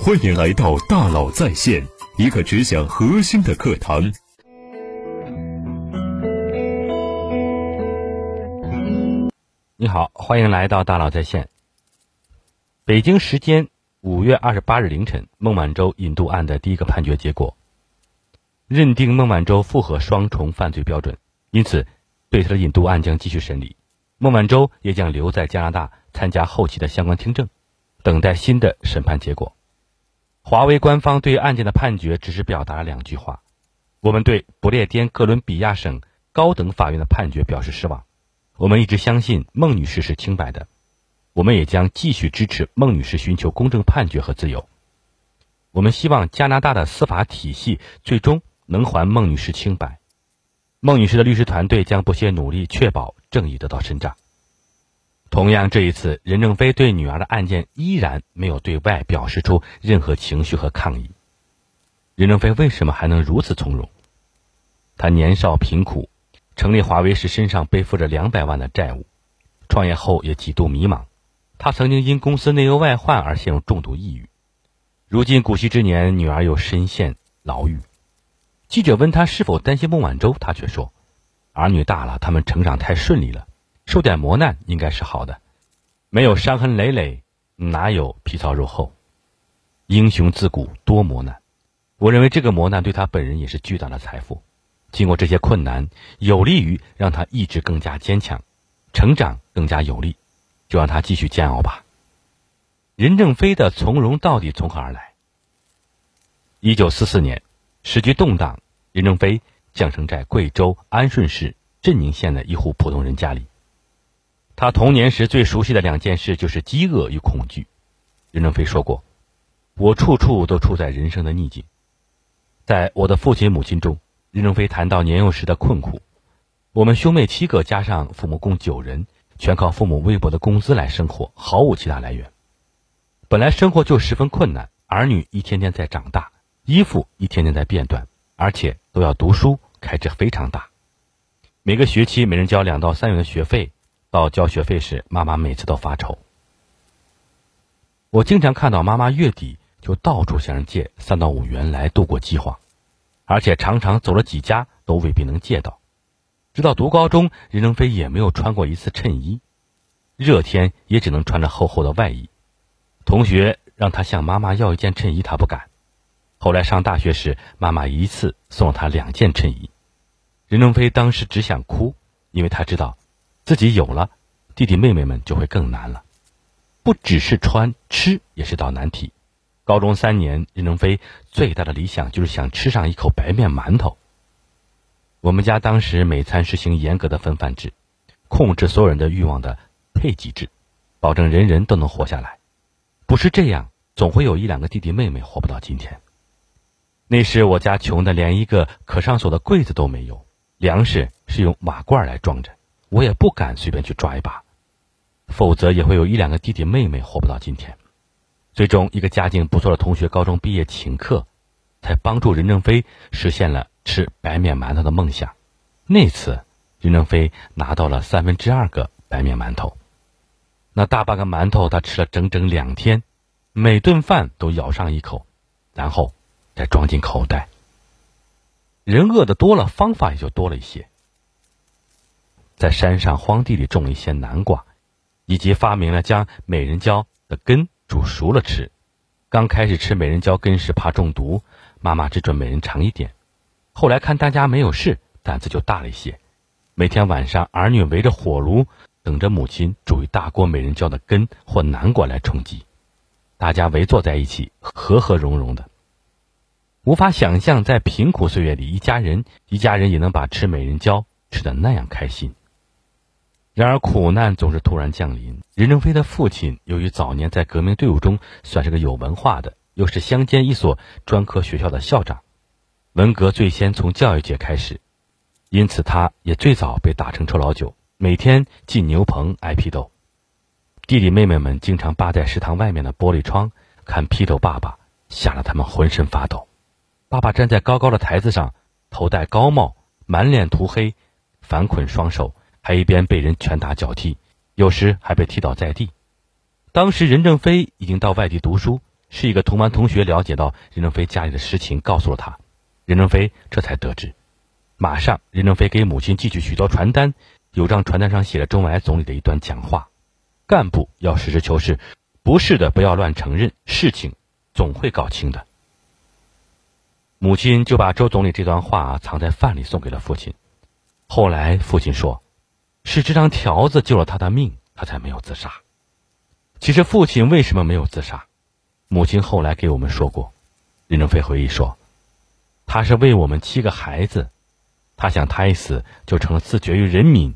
欢迎来到大佬在线，一个只讲核心的课堂。你好，欢迎来到大佬在线。北京时间五月二十八日凌晨，孟晚舟引渡案的第一个判决结果，认定孟晚舟符合双重犯罪标准，因此对他的引渡案将继续审理。孟晚舟也将留在加拿大参加后期的相关听证，等待新的审判结果。华为官方对案件的判决只是表达了两句话：我们对不列颠哥伦比亚省高等法院的判决表示失望。我们一直相信孟女士是清白的，我们也将继续支持孟女士寻求公正判决和自由。我们希望加拿大的司法体系最终能还孟女士清白。孟女士的律师团队将不懈努力，确保正义得到伸张。同样，这一次，任正非对女儿的案件依然没有对外表示出任何情绪和抗议。任正非为什么还能如此从容？他年少贫苦，成立华为时身上背负着两百万的债务，创业后也几度迷茫。他曾经因公司内忧外患而陷入重度抑郁。如今古稀之年，女儿又深陷牢狱。记者问他是否担心孟晚舟，他却说：“儿女大了，他们成长太顺利了。”受点磨难应该是好的，没有伤痕累累，哪有皮糙肉厚？英雄自古多磨难，我认为这个磨难对他本人也是巨大的财富。经过这些困难，有利于让他意志更加坚强，成长更加有力。就让他继续煎熬吧。任正非的从容到底从何而来？一九四四年，时局动荡，任正非降生在贵州安顺市镇宁县的一户普通人家里。他童年时最熟悉的两件事就是饥饿与恐惧。任正非说过：“我处处都处在人生的逆境。”在我的父亲母亲中，任正非谈到年幼时的困苦。我们兄妹七个，加上父母共九人，全靠父母微薄的工资来生活，毫无其他来源。本来生活就十分困难，儿女一天天在长大，衣服一天天在变短，而且都要读书，开支非常大。每个学期每人交两到三元的学费。到交学费时，妈妈每次都发愁。我经常看到妈妈月底就到处向人借三到五元来度过饥荒，而且常常走了几家都未必能借到。直到读高中，任正非也没有穿过一次衬衣，热天也只能穿着厚厚的外衣。同学让他向妈妈要一件衬衣，他不敢。后来上大学时，妈妈一次送了他两件衬衣，任正非当时只想哭，因为他知道。自己有了，弟弟妹妹们就会更难了。不只是穿吃也是道难题。高中三年，任正非最大的理想就是想吃上一口白面馒头。我们家当时每餐实行严格的分饭制，控制所有人的欲望的配给制，保证人人都能活下来。不是这样，总会有一两个弟弟妹妹活不到今天。那时我家穷的连一个可上锁的柜子都没有，粮食是用瓦罐来装着。我也不敢随便去抓一把，否则也会有一两个弟弟妹妹活不到今天。最终，一个家境不错的同学高中毕业请客，才帮助任正非实现了吃白面馒头的梦想。那次，任正非拿到了三分之二个白面馒头，那大半个馒头他吃了整整两天，每顿饭都咬上一口，然后再装进口袋。人饿的多了，方法也就多了一些。在山上荒地里种一些南瓜，以及发明了将美人蕉的根煮熟了吃。刚开始吃美人蕉根时怕中毒，妈妈只准每人尝一点。后来看大家没有事，胆子就大了一些。每天晚上，儿女围着火炉，等着母亲煮一大锅美人蕉的根或南瓜来充饥。大家围坐在一起，和和融融的。无法想象，在贫苦岁月里，一家人一家人也能把吃美人蕉吃得那样开心。然而苦难总是突然降临。任正非的父亲由于早年在革命队伍中算是个有文化的，又是乡间一所专科学校的校长，文革最先从教育界开始，因此他也最早被打成臭老九，每天进牛棚挨批斗。弟弟妹妹们经常扒在食堂外面的玻璃窗看批斗爸爸，吓得他们浑身发抖。爸爸站在高高的台子上，头戴高帽，满脸涂黑，反捆双手。还一边被人拳打脚踢，有时还被踢倒在地。当时任正非已经到外地读书，是一个同班同学了解到任正非家里的实情，告诉了他，任正非这才得知。马上，任正非给母亲寄去许多传单，有张传单上写了周恩来总理的一段讲话：干部要实事求是，不是的不要乱承认，事情总会搞清的。母亲就把周总理这段话藏在饭里送给了父亲。后来父亲说，是这张条子救了他的命，他才没有自杀。其实父亲为什么没有自杀？母亲后来给我们说过。任正非回忆说，他是为我们七个孩子。他想，他一死就成了自绝于人民，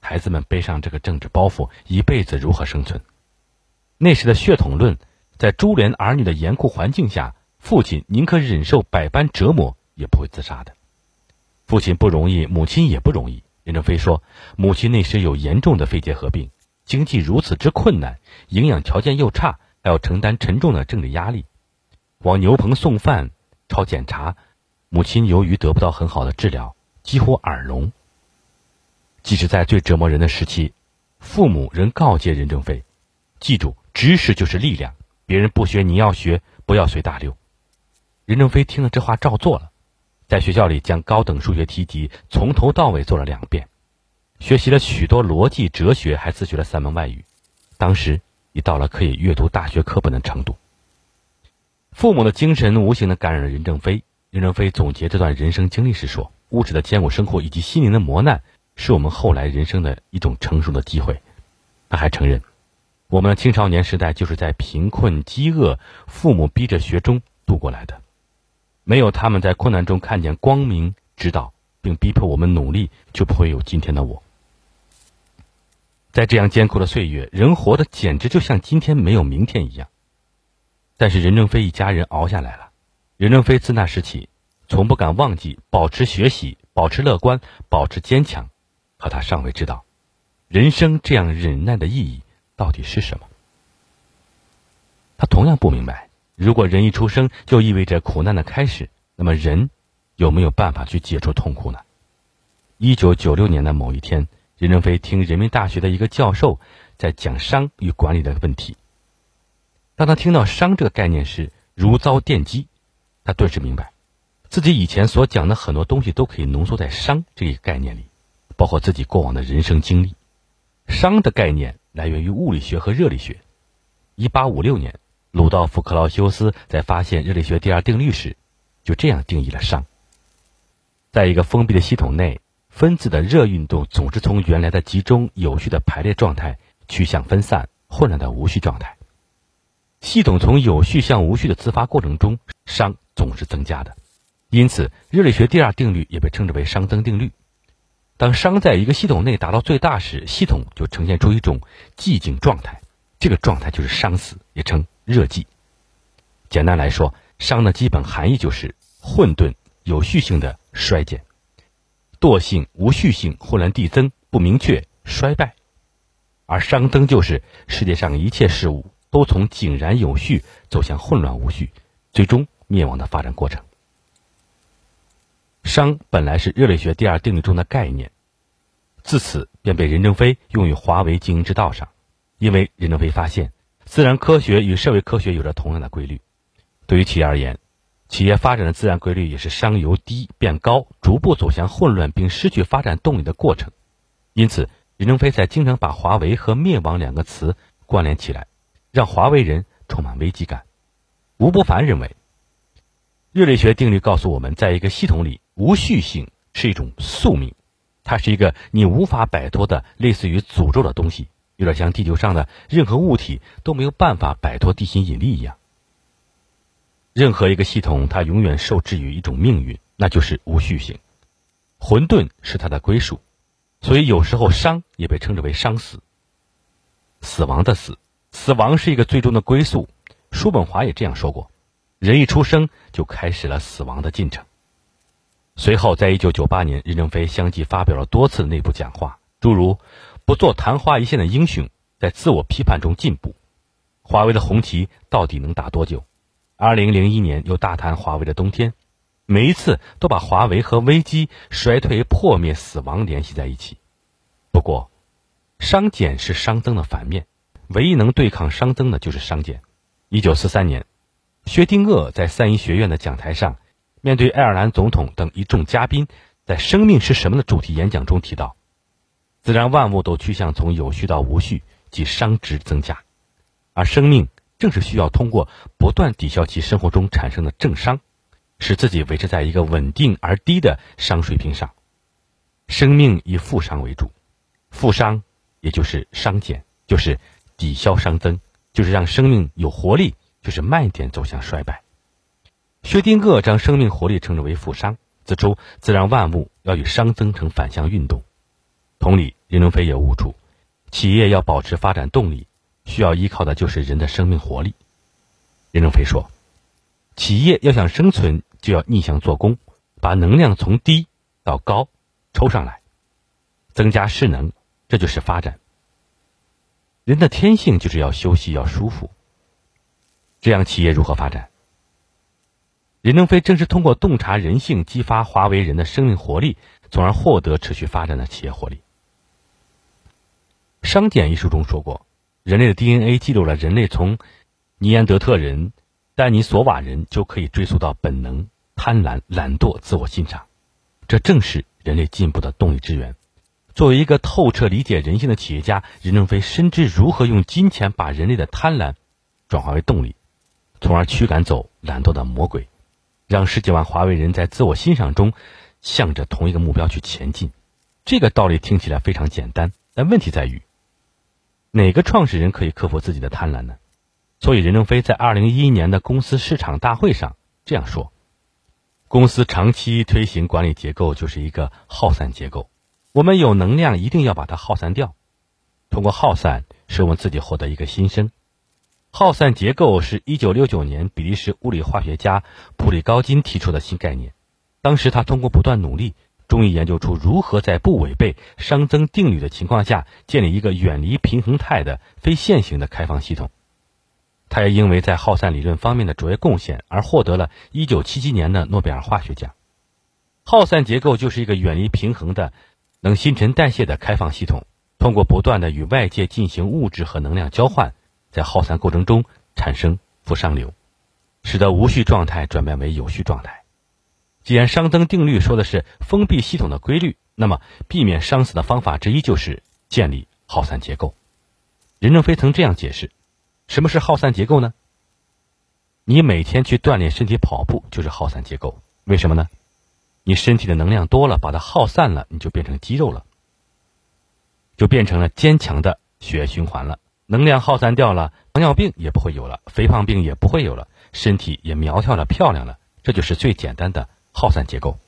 孩子们背上这个政治包袱，一辈子如何生存？那时的血统论，在株连儿女的严酷环境下，父亲宁可忍受百般折磨，也不会自杀的。父亲不容易，母亲也不容易。任正非说，母亲那时有严重的肺结核病，经济如此之困难，营养条件又差，还要承担沉重的政治压力，往牛棚送饭、抄检查。母亲由于得不到很好的治疗。几乎耳聋。即使在最折磨人的时期，父母仍告诫任正非：“记住，知识就是力量，别人不学你要学，不要随大流。”任正非听了这话照做了，在学校里将高等数学题集从头到尾做了两遍，学习了许多逻辑、哲学，还自学了三门外语。当时已到了可以阅读大学课本的程度。父母的精神无形的感染了任正非。任正非总结这段人生经历时说。物质的艰苦生活以及心灵的磨难，是我们后来人生的一种成熟的机会。他还承认，我们的青少年时代就是在贫困、饥饿、父母逼着学中度过来的。没有他们在困难中看见光明指导，并逼迫我们努力，就不会有今天的我。在这样艰苦的岁月，人活得简直就像今天没有明天一样。但是任正非一家人熬下来了。任正非自那时起。从不敢忘记保持学习，保持乐观，保持坚强。可他尚未知道，人生这样忍耐的意义到底是什么。他同样不明白，如果人一出生就意味着苦难的开始，那么人有没有办法去解除痛苦呢？一九九六年的某一天，任正非听人民大学的一个教授在讲商与管理的问题。当他听到“商”这个概念时，如遭电击，他顿时明白。自己以前所讲的很多东西都可以浓缩在“商”这个概念里，包括自己过往的人生经历。商的概念来源于物理学和热力学。一八五六年，鲁道夫·克劳修斯在发现热力学第二定律时，就这样定义了熵：在一个封闭的系统内，分子的热运动总是从原来的集中有序的排列状态趋向分散混乱的无序状态。系统从有序向无序的自发过程中，熵总是增加的。因此，热力学第二定律也被称之为熵增定律。当熵在一个系统内达到最大时，系统就呈现出一种寂静状态，这个状态就是熵死，也称热寂。简单来说，熵的基本含义就是混沌、有序性的衰减、惰性、无序性、混乱递增、不明确、衰败；而熵增就是世界上一切事物都从井然有序走向混乱无序，最终灭亡的发展过程。熵本来是热力学第二定律中的概念，自此便被任正非用于华为经营之道上。因为任正非发现，自然科学与社会科学有着同样的规律。对于企业而言，企业发展的自然规律也是熵由低变高，逐步走向混乱并失去发展动力的过程。因此，任正非才经常把华为和灭亡两个词关联起来，让华为人充满危机感。吴伯凡认为，热力学定律告诉我们，在一个系统里。无序性是一种宿命，它是一个你无法摆脱的类似于诅咒的东西，有点像地球上的任何物体都没有办法摆脱地心引力一样。任何一个系统，它永远受制于一种命运，那就是无序性。混沌是它的归属，所以有时候伤也被称之为伤死。死亡的死，死亡是一个最终的归宿。叔本华也这样说过：人一出生就开始了死亡的进程。随后，在一九九八年，任正非相继发表了多次内部讲话，诸如“不做昙花一现的英雄，在自我批判中进步”，华为的红旗到底能打多久？二零零一年又大谈华为的冬天，每一次都把华为和危机、衰退、破灭、死亡联系在一起。不过，熵减是熵增的反面，唯一能对抗熵增的就是熵减。一九四三年，薛定谔在三一学院的讲台上，面对爱尔兰总统等一众嘉宾，在“生命是什么”的主题演讲中提到，自然万物都趋向从有序到无序，即熵值增加，而生命正是需要通过不断抵消其生活中产生的正熵，使自己维持在一个稳定而低的熵水平上。生命以负熵为主，负熵也就是熵减，就是抵消熵增，就是让生命有活力。就是慢一点走向衰败。薛定谔将生命活力称之为负熵，指出自然万物要与熵增成反向运动。同理，任正非也悟出，企业要保持发展动力，需要依靠的就是人的生命活力。任正非说，企业要想生存，就要逆向做工，把能量从低到高抽上来，增加势能，这就是发展。人的天性就是要休息，要舒服。这样企业如何发展？任正非正是通过洞察人性，激发华为人的生命活力，从而获得持续发展的企业活力。《商简》一书中说过，人类的 DNA 记录了人类从尼安德特人、丹尼索瓦人就可以追溯到本能、贪婪、懒惰、自我欣赏，这正是人类进步的动力之源。作为一个透彻理解人性的企业家，任正非深知如何用金钱把人类的贪婪转化为动力。从而驱赶走懒惰的魔鬼，让十几万华为人在自我欣赏中，向着同一个目标去前进。这个道理听起来非常简单，但问题在于，哪个创始人可以克服自己的贪婪呢？所以任正非在二零一一年的公司市场大会上这样说：“公司长期推行管理结构就是一个耗散结构，我们有能量一定要把它耗散掉，通过耗散使我们自己获得一个新生。”耗散结构是一九六九年比利时物理化学家普里高金提出的新概念。当时他通过不断努力，终于研究出如何在不违背熵增定律的情况下，建立一个远离平衡态的非线性的开放系统。他也因为在耗散理论方面的卓越贡献而获得了一九七七年的诺贝尔化学奖。耗散结构就是一个远离平衡的、能新陈代谢的开放系统，通过不断的与外界进行物质和能量交换。在耗散过程中产生负熵流，使得无序状态转变为有序状态。既然熵增定律说的是封闭系统的规律，那么避免熵死的方法之一就是建立耗散结构。任正非曾这样解释：什么是耗散结构呢？你每天去锻炼身体跑步就是耗散结构。为什么呢？你身体的能量多了，把它耗散了，你就变成肌肉了，就变成了坚强的血液循环了。能量耗散掉了，糖尿病也不会有了，肥胖病也不会有了，身体也苗条了、漂亮了。这就是最简单的耗散结构。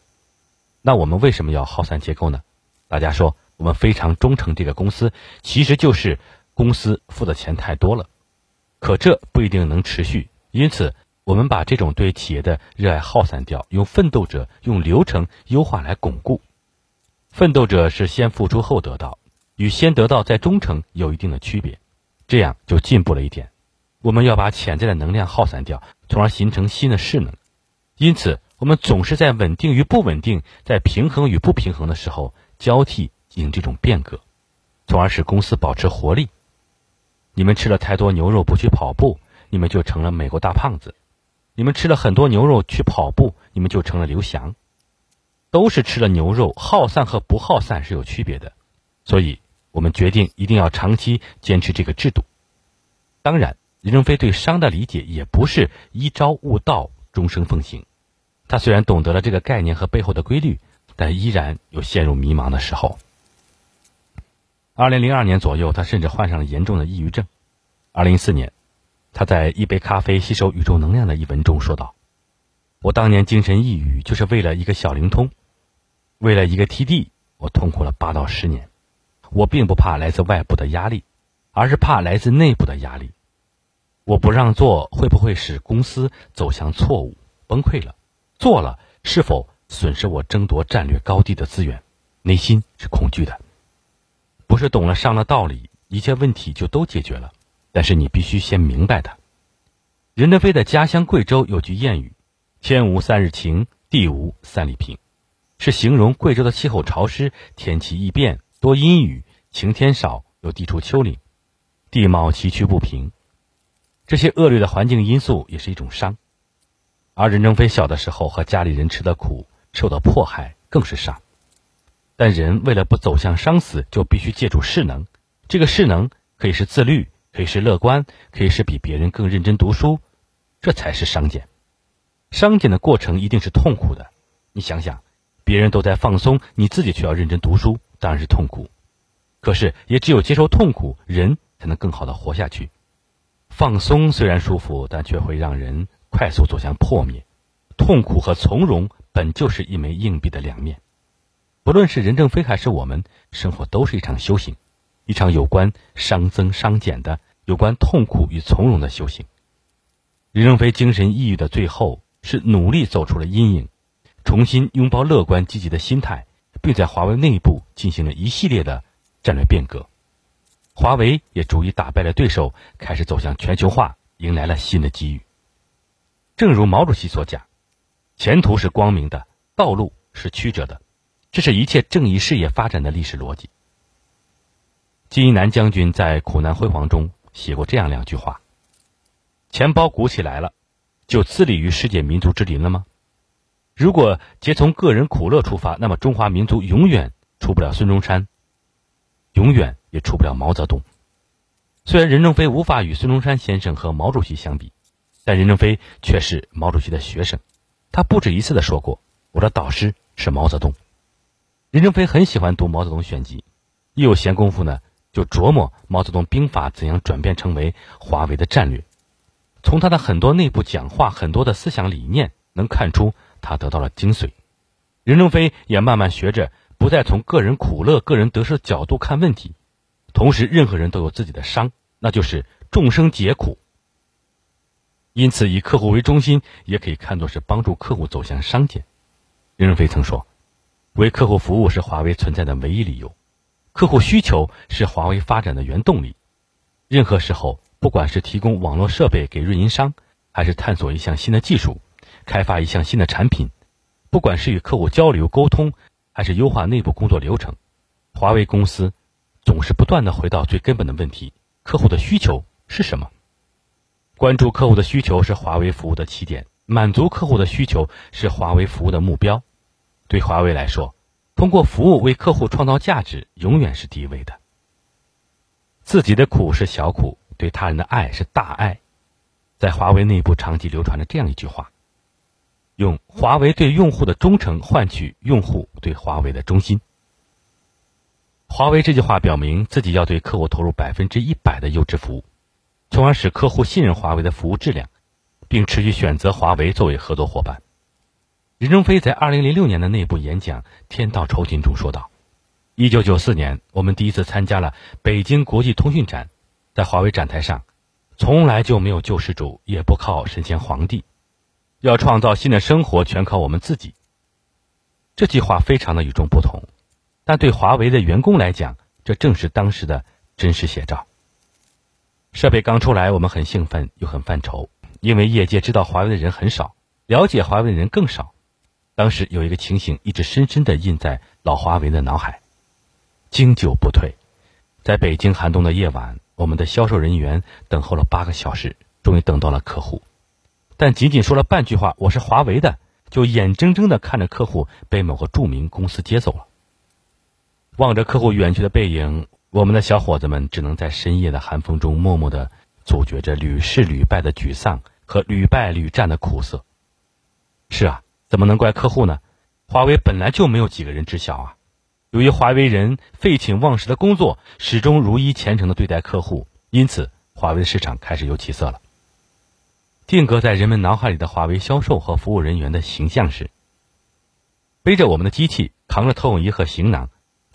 那我们为什么要耗散结构呢？大家说我们非常忠诚这个公司，其实就是公司付的钱太多了。可这不一定能持续，因此我们把这种对企业的热爱耗散掉，用奋斗者、用流程优化来巩固。奋斗者是先付出后得到，与先得到再忠诚有一定的区别。这样就进步了一点。我们要把潜在的能量耗散掉，从而形成新的势能。因此，我们总是在稳定与不稳定、在平衡与不平衡的时候交替进行这种变革，从而使公司保持活力。你们吃了太多牛肉不去跑步，你们就成了美国大胖子；你们吃了很多牛肉去跑步，你们就成了刘翔。都是吃了牛肉，耗散和不耗散是有区别的，所以。我们决定一定要长期坚持这个制度。当然，任正非对商的理解也不是一朝悟道，终生奉行。他虽然懂得了这个概念和背后的规律，但依然有陷入迷茫的时候。二零零二年左右，他甚至患上了严重的抑郁症。二零一四年，他在《一杯咖啡吸收宇宙能量》的一文中说道：“我当年精神抑郁，就是为了一个小灵通，为了一个 TD，我痛苦了八到十年。”我并不怕来自外部的压力，而是怕来自内部的压力。我不让座会不会使公司走向错误崩溃了？做了是否损失我争夺战略高地的资源？内心是恐惧的。不是懂了商的道理，一切问题就都解决了。但是你必须先明白它。任正非的家乡贵州有句谚语：“天无三日晴，地无三里平”，是形容贵州的气候潮湿，天气易变。多阴雨，晴天少，又地处丘陵，地貌崎岖不平，这些恶劣的环境因素也是一种伤。而任正非小的时候和家里人吃的苦，受的迫害更是伤。但人为了不走向伤死，就必须借助势能。这个势能可以是自律，可以是乐观，可以是比别人更认真读书，这才是商减。商减的过程一定是痛苦的。你想想，别人都在放松，你自己却要认真读书，当然是痛苦。可是，也只有接受痛苦，人才能更好的活下去。放松虽然舒服，但却会让人。快速走向破灭，痛苦和从容本就是一枚硬币的两面。不论是任正非还是我们，生活都是一场修行，一场有关伤增伤减的、有关痛苦与从容的修行。任正非精神抑郁的最后，是努力走出了阴影，重新拥抱乐观积极的心态，并在华为内部进行了一系列的战略变革。华为也逐一打败了对手，开始走向全球化，迎来了新的机遇。正如毛主席所讲，前途是光明的，道路是曲折的，这是一切正义事业发展的历史逻辑。金一南将军在《苦难辉煌》中写过这样两句话：“钱包鼓起来了，就自立于世界民族之林了吗？如果皆从个人苦乐出发，那么中华民族永远出不了孙中山，永远也出不了毛泽东。虽然任正非无法与孙中山先生和毛主席相比。”但任正非却是毛主席的学生，他不止一次的说过：“我的导师是毛泽东。”任正非很喜欢读毛泽东选集，一有闲工夫呢，就琢磨毛泽东兵法怎样转变成为华为的战略。从他的很多内部讲话、很多的思想理念，能看出他得到了精髓。任正非也慢慢学着不再从个人苦乐、个人得失的角度看问题，同时任何人都有自己的伤，那就是众生皆苦。因此，以客户为中心，也可以看作是帮助客户走向商界。任正非曾说：“为客户服务是华为存在的唯一理由，客户需求是华为发展的原动力。任何时候，不管是提供网络设备给运营商，还是探索一项新的技术，开发一项新的产品，不管是与客户交流沟通，还是优化内部工作流程，华为公司总是不断的回到最根本的问题：客户的需求是什么？”关注客户的需求是华为服务的起点，满足客户的需求是华为服务的目标。对华为来说，通过服务为客户创造价值永远是第一位的。自己的苦是小苦，对他人的爱是大爱。在华为内部长期流传着这样一句话：用华为对用户的忠诚换取用户对华为的忠心。华为这句话表明自己要对客户投入百分之一百的优质服务。从而使客户信任华为的服务质量，并持续选择华为作为合作伙伴。任正非在二零零六年的内部演讲《天道酬勤》中说道：“一九九四年，我们第一次参加了北京国际通讯展，在华为展台上，从来就没有救世主，也不靠神仙皇帝，要创造新的生活，全靠我们自己。”这句话非常的与众不同，但对华为的员工来讲，这正是当时的真实写照。设备刚出来，我们很兴奋又很犯愁，因为业界知道华为的人很少，了解华为的人更少。当时有一个情形一直深深地印在老华为的脑海：经久不退。在北京寒冬的夜晚，我们的销售人员等候了八个小时，终于等到了客户，但仅仅说了半句话“我是华为的”，就眼睁睁地看着客户被某个著名公司接走了。望着客户远去的背影。我们的小伙子们只能在深夜的寒风中默默地咀嚼着屡试屡败的沮丧和屡败屡战的苦涩。是啊，怎么能怪客户呢？华为本来就没有几个人知晓啊。由于华为人废寝忘食的工作，始终如一虔诚地对待客户，因此华为的市场开始有起色了。定格在人们脑海里的华为销售和服务人员的形象是：背着我们的机器，扛着投影仪和行囊。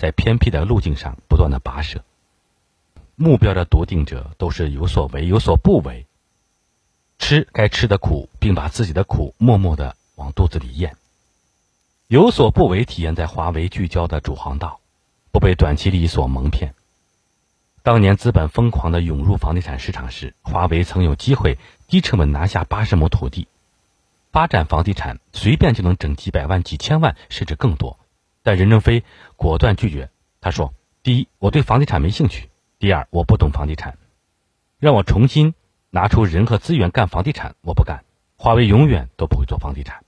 在偏僻的路径上不断的跋涉，目标的笃定者都是有所为有所不为，吃该吃的苦，并把自己的苦默默的往肚子里咽。有所不为体现在华为聚焦的主航道，不被短期利益所蒙骗。当年资本疯狂的涌入房地产市场时，华为曾有机会低成本拿下八十亩土地，发展房地产随便就能挣几百万、几千万，甚至更多。但任正非果断拒绝。他说：“第一，我对房地产没兴趣；第二，我不懂房地产，让我重新拿出人和资源干房地产，我不干。华为永远都不会做房地产。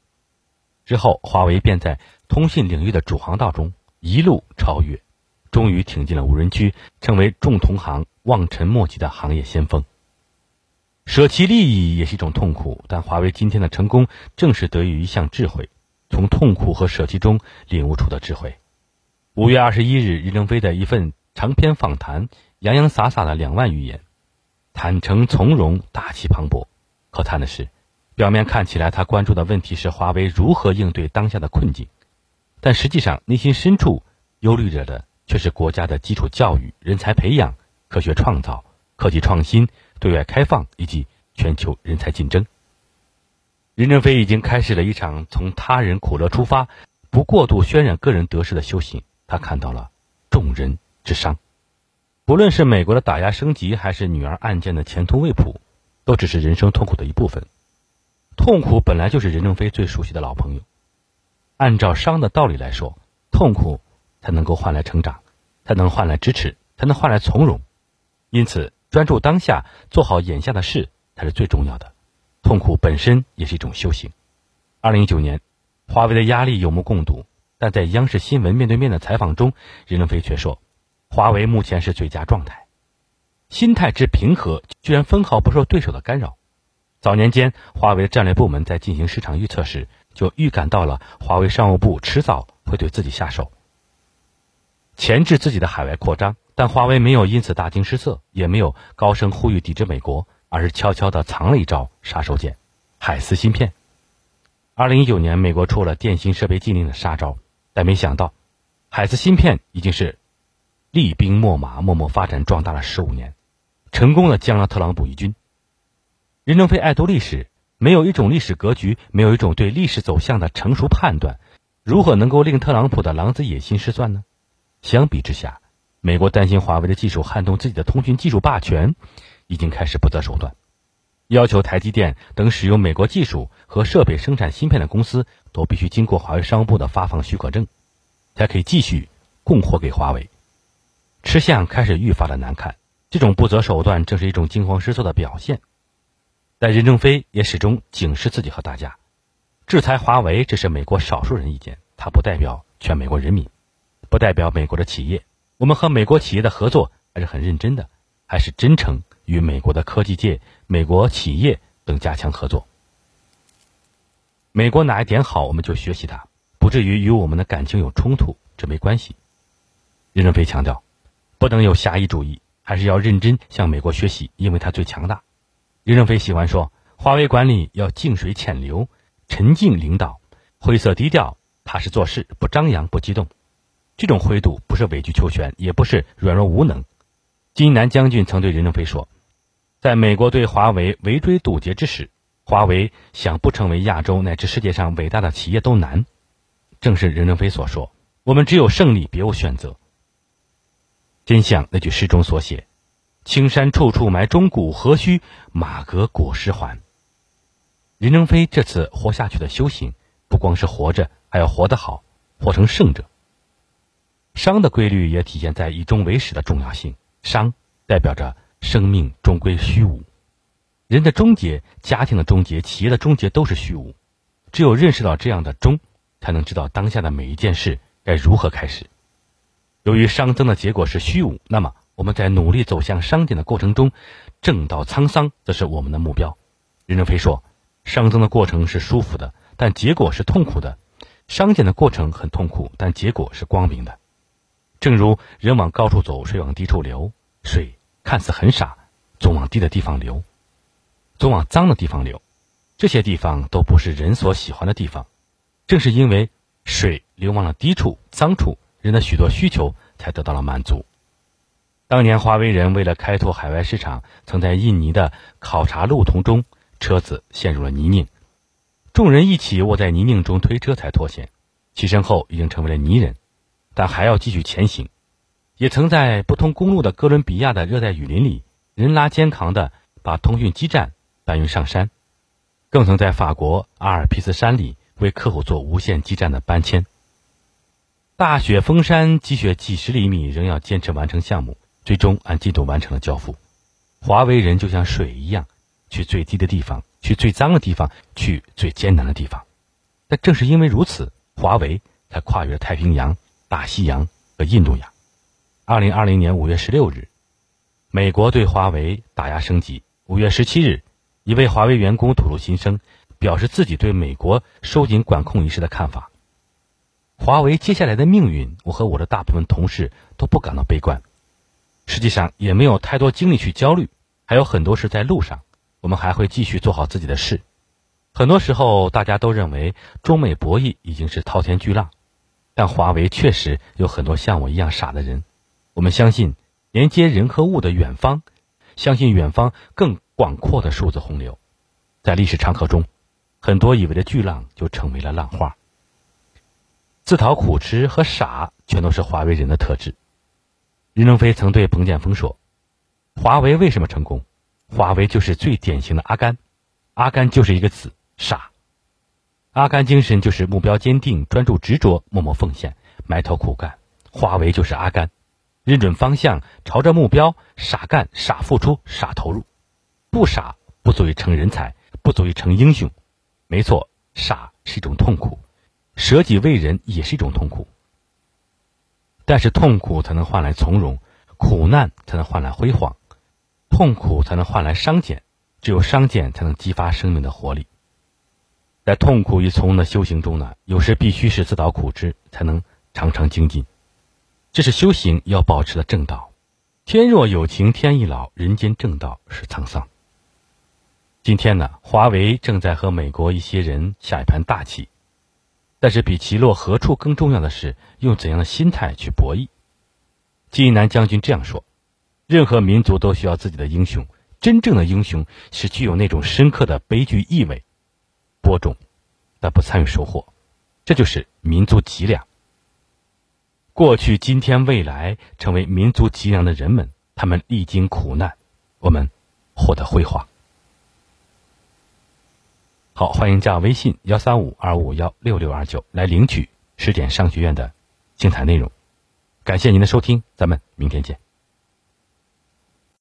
之后，华为便在通信领域的主航道中一路超越，终于挺进了无人区，成为众同行望尘莫及的行业先锋。舍弃利益也是一种痛苦，但华为今天的成功正是得益于一项智慧，从痛苦和舍弃中领悟出的智慧。五月二十一日，任正非的一份长篇访谈，洋洋洒洒的两万余言，坦诚从容，大气磅礴。可叹的是，表面看起来他关注的问题是华为如何应对当下的困境，但实际上内心深处忧虑着的却是国家的基础教育、人才培养、科学创造、科技创新、对外开放以及全球人才竞争。任正非已经开始了一场从他人苦乐出发，不过度渲染个人得失的修行。他看到了众人之伤，不论是美国的打压升级，还是女儿案件的前途未卜，都只是人生痛苦的一部分。痛苦本来就是任正非最熟悉的老朋友。按照伤的道理来说，痛苦才能够换来成长，才能换来支持，才能换来从容。因此，专注当下，做好眼下的事才是最重要的。痛苦本身也是一种修行。二零一九年，华为的压力有目共睹。但在央视新闻面对面的采访中，任正非却说：“华为目前是最佳状态，心态之平和，居然分毫不受对手的干扰。”早年间，华为的战略部门在进行市场预测时，就预感到了华为商务部迟早会对自己下手，钳制自己的海外扩张。但华为没有因此大惊失色，也没有高声呼吁抵制美国，而是悄悄地藏了一招杀手锏——海思芯片。二零一九年，美国出了电信设备禁令的杀招。但没想到，海思芯片已经是厉兵秣马，默默发展壮大了十五年，成功的将了特朗普一军。任正非爱读历史，没有一种历史格局，没有一种对历史走向的成熟判断，如何能够令特朗普的狼子野心失算呢？相比之下，美国担心华为的技术撼动自己的通讯技术霸权，已经开始不择手段，要求台积电等使用美国技术和设备生产芯片的公司。都必须经过华为商务部的发放许可证，才可以继续供货给华为。吃相开始愈发的难看，这种不择手段正是一种惊慌失措的表现。但任正非也始终警示自己和大家：制裁华为只是美国少数人意见，它不代表全美国人民，不代表美国的企业。我们和美国企业的合作还是很认真的，还是真诚与美国的科技界、美国企业等加强合作。美国哪一点好，我们就学习它，不至于与我们的感情有冲突，这没关系。任正非强调，不能有狭义主义，还是要认真向美国学习，因为它最强大。任正非喜欢说，华为管理要静水浅流，沉静领导，灰色低调，踏实做事，不张扬不激动。这种灰度不是委曲求全，也不是软弱无能。金南将军曾对任正非说，在美国对华为围追堵截之时。华为想不成为亚洲乃至世界上伟大的企业都难，正是任正非所说：“我们只有胜利，别无选择。”真像那句诗中所写：“青山处处埋忠骨，何须马革裹尸还。”任正非这次活下去的修行，不光是活着，还要活得好，活成胜者。商的规律也体现在以终为始的重要性。商代表着生命终归虚无。人的终结、家庭的终结、企业的终结都是虚无。只有认识到这样的终，才能知道当下的每一件事该如何开始。由于熵增的结果是虚无，那么我们在努力走向熵减的过程中，正道沧桑则是我们的目标。任正非说：“熵增的过程是舒服的，但结果是痛苦的；熵减的过程很痛苦，但结果是光明的。正如人往高处走，水往低处流，水看似很傻，总往低的地方流。”总往脏的地方流，这些地方都不是人所喜欢的地方。正是因为水流往了低处、脏处，人的许多需求才得到了满足。当年华为人为了开拓海外市场，曾在印尼的考察路途中，车子陷入了泥泞，众人一起卧在泥泞中推车才脱险。起身后已经成为了泥人，但还要继续前行。也曾在不通公路的哥伦比亚的热带雨林里，人拉肩扛的把通讯基站。搬运上山，更曾在法国阿尔卑斯山里为客户做无线基站的搬迁。大雪封山，积雪几十厘米，仍要坚持完成项目，最终按进度完成了交付。华为人就像水一样，去最低的地方，去最脏的地方，去最艰难的地方。但正是因为如此，华为才跨越了太平洋、大西洋和印度洋。二零二零年五月十六日，美国对华为打压升级。五月十七日，一位华为员工吐露心声，表示自己对美国收紧管控一事的看法。华为接下来的命运，我和我的大部分同事都不感到悲观，实际上也没有太多精力去焦虑，还有很多事在路上，我们还会继续做好自己的事。很多时候，大家都认为中美博弈已经是滔天巨浪，但华为确实有很多像我一样傻的人。我们相信连接人和物的远方，相信远方更广阔的数字洪流。在历史长河中，很多以为的巨浪就成为了浪花。自讨苦吃和傻，全都是华为人的特质。任正非曾对彭建峰说：“华为为什么成功？华为就是最典型的阿甘，阿甘就是一个字。”傻，阿甘精神就是目标坚定、专注执着、默默奉献、埋头苦干。华为就是阿甘，认准方向，朝着目标，傻干、傻付出、傻投入。不傻不足以成人才，不足以成英雄。没错，傻是一种痛苦，舍己为人也是一种痛苦。但是痛苦才能换来从容，苦难才能换来辉煌，痛苦才能换来商减，只有商减才能激发生命的活力。在痛苦与从容的修行中呢，有时必须是自讨苦吃，才能常常精进。这是修行要保持的正道。天若有情天亦老，人间正道是沧桑。今天呢，华为正在和美国一些人下一盘大棋，但是比其落何处更重要的是用怎样的心态去博弈。金一南将军这样说：“任何民族都需要自己的英雄，真正的英雄是具有那种深刻的悲剧意味。”播种，但不参与收获，这就是民族脊梁。过去、今天、未来，成为民族脊梁的人们，他们历经苦难，我们获得辉煌。好，欢迎加微信幺三五二五幺六六二九来领取十点商学院的精彩内容。感谢您的收听，咱们明天见。